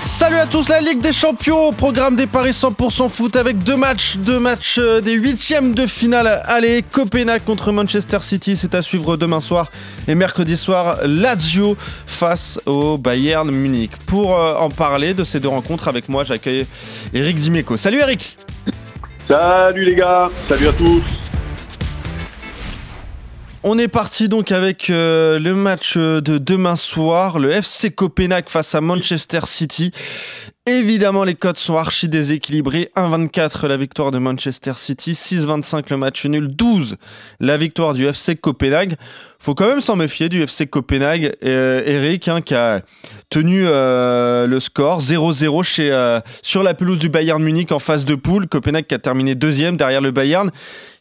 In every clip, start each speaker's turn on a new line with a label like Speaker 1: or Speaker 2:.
Speaker 1: Salut à tous, la Ligue des Champions, programme des paris 100% foot avec deux matchs, deux matchs euh, des huitièmes de finale. Allez, Copenhague contre Manchester City, c'est à suivre demain soir et mercredi soir, Lazio face au Bayern Munich. Pour euh, en parler de ces deux rencontres avec moi, j'accueille Eric Dimeco. Salut Eric
Speaker 2: Salut les gars, salut à tous
Speaker 1: on est parti donc avec euh, le match euh, de demain soir, le FC Copenhague face à Manchester City. Évidemment, les codes sont archi déséquilibrés. 1,24 la victoire de Manchester City, 6,25 le match nul, 12 la victoire du FC Copenhague. Faut quand même s'en méfier du FC Copenhague. Euh, Eric, hein, qui a tenu le score 0-0 chez sur la pelouse du Bayern Munich en phase de poule. Copenhague qui a terminé deuxième derrière le Bayern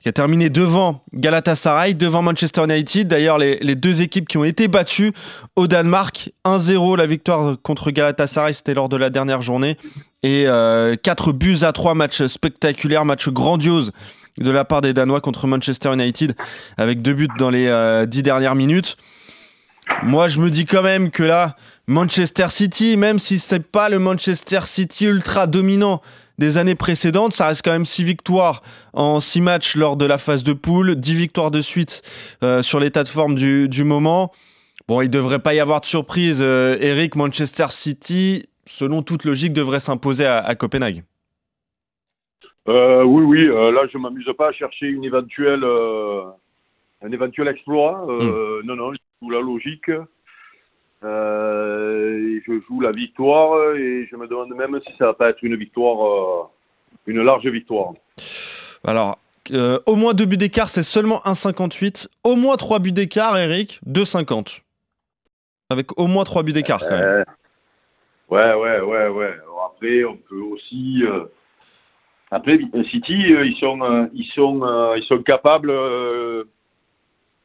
Speaker 1: qui a terminé devant Galatasaray, devant Manchester United. D'ailleurs, les, deux équipes qui ont été battues au Danemark. 1-0 la victoire contre Galatasaray, c'était lors de la dernière journée. Et 4 euh, buts à 3, match spectaculaire, match grandiose de la part des Danois contre Manchester United, avec deux buts dans les 10 euh, dernières minutes. Moi, je me dis quand même que là, Manchester City, même si c'est pas le Manchester City ultra dominant des années précédentes. Ça reste quand même 6 victoires en 6 matchs lors de la phase de poule, 10 victoires de suite euh, sur l'état de forme du, moment. Bon, il devrait pas y avoir de surprise. Eric, Manchester City, selon toute logique, devrait s'imposer à, Copenhague.
Speaker 2: Euh, oui, oui. là, je ne m'amuse pas à chercher une éventuelle, un éventuel exploit. Hmm. Non, non, sous la logique. Euh, je joue la victoire et je me demande même si ça va pas être une victoire, euh, une large victoire.
Speaker 1: Alors, euh, au moins deux buts d'écart, c'est seulement 1,58. Au moins trois buts d'écart, Eric, 2,50. Avec au moins trois buts d'écart, quand
Speaker 2: Ouais, ouais, ouais, ouais. après, on peut aussi. Après, City, ils sont, ils sont, ils sont capables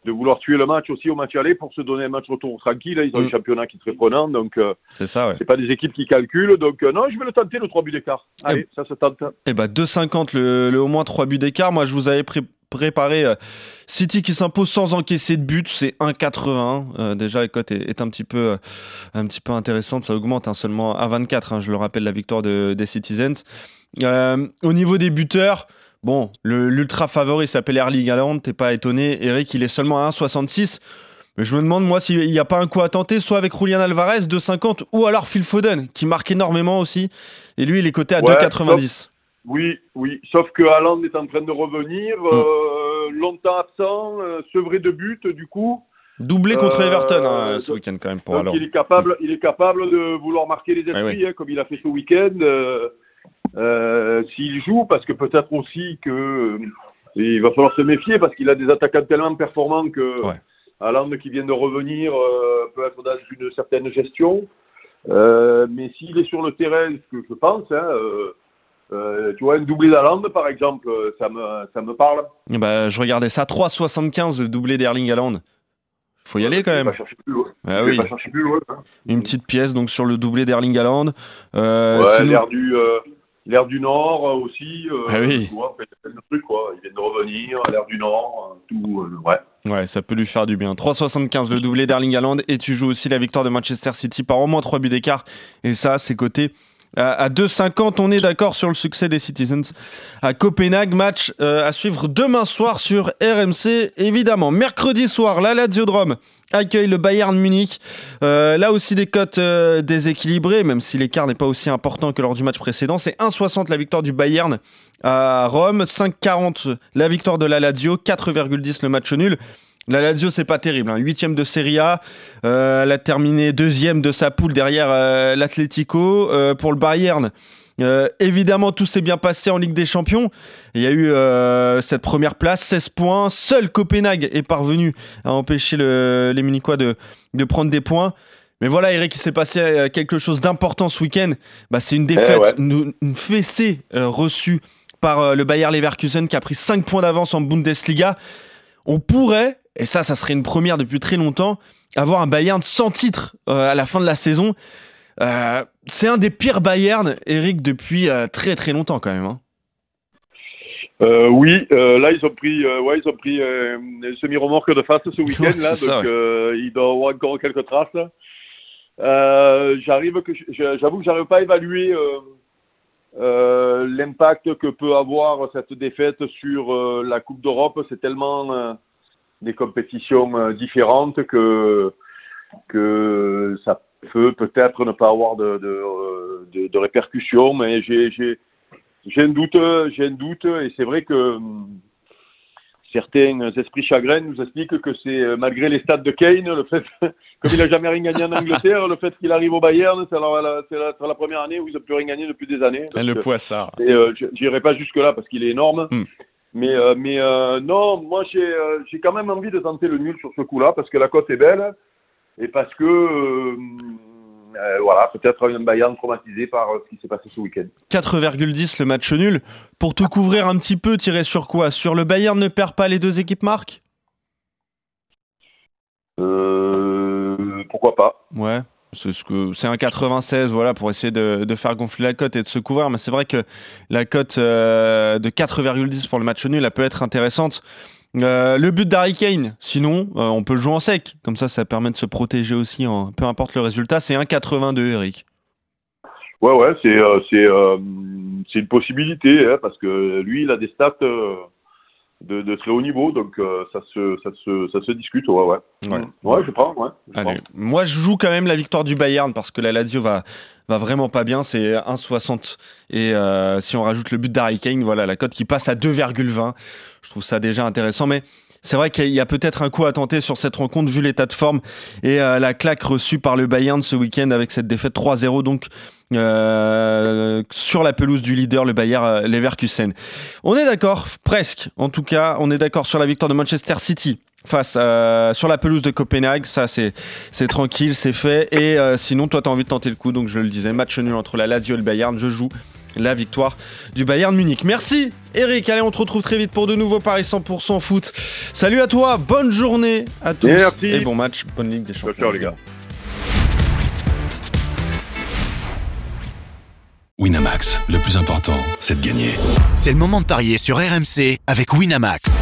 Speaker 2: de vouloir tuer le match aussi au match aller pour se donner un match retour tranquille. Ils ont un mm. championnat qui est très prenant, donc euh,
Speaker 1: c'est ça. Ouais.
Speaker 2: C'est pas des équipes qui calculent, donc euh, non, je vais le tenter le 3 buts d'écart. Eh Allez, ça se tente.
Speaker 1: Eh ben 2,50 le, le, au moins 3 buts d'écart. Moi, je vous avais préparé euh, City qui s'impose sans encaisser de but, c'est 1,80. déjà, la cote est, un petit peu un petit peu intéressante, ça augmente hein, seulement à 24. Hein, je le rappelle, la victoire de, des Citizens. au niveau des buteurs. Bon, l'ultra favori s'appelle Erling Haaland, t'es pas étonné. Eric, il est seulement à 1,66. Mais je me demande, moi, s'il n'y a pas un coup à tenter, soit avec Julian Alvarez, 2,50, ou alors Phil Foden, qui marque énormément aussi. Et lui, il est coté à 2,90.
Speaker 2: Oui, oui. Sauf que Haaland est en train de revenir, mm. euh, longtemps absent, euh, sevré de but, du coup.
Speaker 1: Doublé contre euh, Everton hein, ce week-end, quand même, pour Haaland.
Speaker 2: Il est, capable, il est capable de vouloir marquer les esprits, hein, comme il a fait ce week-end. Euh, s'il joue, parce que peut-être aussi que euh, il va falloir se méfier parce qu'il a des attaquants tellement performants que ouais. qui vient de revenir euh, peut être dans une certaine gestion. mais s'il est sur le terrain, ce que je pense, hein, tu vois, un doublé d'Aland, par exemple, ça me, ça me parle.
Speaker 1: Bah, je regardais ça, 3,75 le doublé d'Erling Haaland. Faut y aller quand même.
Speaker 2: Pas chercher plus loin.
Speaker 1: Ah oui.
Speaker 2: pas chercher plus loin hein.
Speaker 1: Une petite pièce donc sur le doublé d'Erling Haaland.
Speaker 2: ouais, l'air du, L'air du Nord euh, aussi.
Speaker 1: Euh, ah oui.
Speaker 2: Tu vois, quoi. Il vient de revenir, l'air du Nord, euh, tout, ouais.
Speaker 1: Ouais, ça peut lui faire du bien. 3,75 le doublé d'Erling Haaland et tu joues aussi la victoire de Manchester City par au moins 3 buts d'écart. Et ça, c'est coté à 2,50. On est d'accord sur le succès des Citizens à Copenhague. Match à suivre demain soir sur RMC, évidemment. Mercredi soir, la Laziodrome accueille le Bayern Munich. Euh, là aussi des cotes euh, déséquilibrées, même si l'écart n'est pas aussi important que lors du match précédent. C'est 1,60 la victoire du Bayern à Rome, 5,40 la victoire de la Lazio, 4,10 le match nul. La Lazio, c'est pas terrible. Hein. Huitième de Serie A. Euh, elle a terminé deuxième de sa poule derrière l'Atlético. pour le Bayern, euh, évidemment, tout s'est bien passé en Ligue des Champions. Il y a eu euh, cette première place, 16 points. Seul Copenhague est parvenu à empêcher les Munichois de, prendre des points. Mais voilà, Eric, il s'est passé euh, quelque chose d'important ce week-end. Bah, c'est une défaite, eh une, fessée reçue par le Bayer Leverkusen qui a pris 5 points d'avance en Bundesliga. On pourrait, et ça, ça serait une première depuis très longtemps, avoir un Bayern sans titre à la fin de la saison. c'est un des pires Bayern, Eric, depuis très très longtemps quand même. Hein.
Speaker 2: Euh, oui, euh, là ils ont pris, euh, ouais, ils ont pris euh, semi-remorque de face ce week-end là, donc euh, il doit avoir encore quelques traces. j'arrive que, j'avoue que j'arrive pas à évaluer l'impact que peut avoir cette défaite sur la Coupe d'Europe. C'est tellement des compétitions différentes que que ça peut peut-être ne pas avoir de, de, de, de répercussions, mais j'ai j'ai un doute, j'ai un doute, et c'est vrai que hum, certains esprits chagrins nous expliquent que c'est euh, malgré les stats de Kane, le fait, comme il n'a jamais rien gagné en Angleterre, le fait qu'il arrive au Bayern, c'est la, la, la, première année où ils n'ont plus rien gagné depuis des années.
Speaker 1: le poissard.
Speaker 2: Et euh, j'irai pas jusque là parce qu'il est énorme. Hmm. Mais, euh, mais euh, non, moi j'ai, j'ai quand même envie de tenter le nul sur ce coup-là parce que la cote est belle et parce que euh, voilà, peut-être un Bayern traumatisé par euh, ce qui s'est passé ce week-end.
Speaker 1: 4,10 le match nul. Pour tout couvrir un petit peu, tirer sur quoi? Sur le Bayern ne perd pas les deux équipes marques
Speaker 2: euh, Pourquoi pas
Speaker 1: Ouais. C'est ce un 96 voilà pour essayer de, faire gonfler la cote et de se couvrir mais c'est vrai que la cote de 4,10 pour le match nul elle peut être intéressante euh, le but d'Harry Kane, sinon, euh, on peut le jouer en sec. Comme ça, ça permet de se protéger aussi, peu importe le résultat. C'est 1,82, Eric.
Speaker 2: Ouais, ouais, c'est euh, c'est une possibilité, hein, parce que lui, il a des stats de, de, très haut niveau, donc ça, se, ça, se, ça se discute, ouais, ouais. Ouais, je prends, ouais.
Speaker 1: Allez. Moi, je joue quand même la victoire du Bayern, parce que la Lazio va, va vraiment pas bien, c'est 1,60. Et euh, si on rajoute le but d'Harry Kane, voilà, la cote qui passe à 2,20. Je trouve ça déjà intéressant, mais c'est vrai qu'il y a peut-être un coup à tenter sur cette rencontre vu l'état de forme et euh, la claque reçue par le Bayern ce week-end avec cette défaite 3-0 donc euh, sur la pelouse du leader le Bayern Leverkusen. On est d'accord, presque. En tout cas, on est d'accord sur la victoire de Manchester City face à, sur la pelouse de Copenhague. Ça, c'est, c'est tranquille, c'est fait. Et euh, sinon, toi, tu as envie de tenter le coup. Donc, je le disais, match nul entre la Lazio et le Bayern. Je joue la victoire du Bayern Munich. Merci, Eric. Allez, on te retrouve très vite pour de nouveaux paris 100% foot. Salut à toi, bonne journée à tous. Et bon match, bonne Ligue des Champions.
Speaker 2: Ciao, les gars.
Speaker 3: Winamax, le plus important, c'est de gagner.
Speaker 4: C'est le moment de parier sur RMC avec Winamax.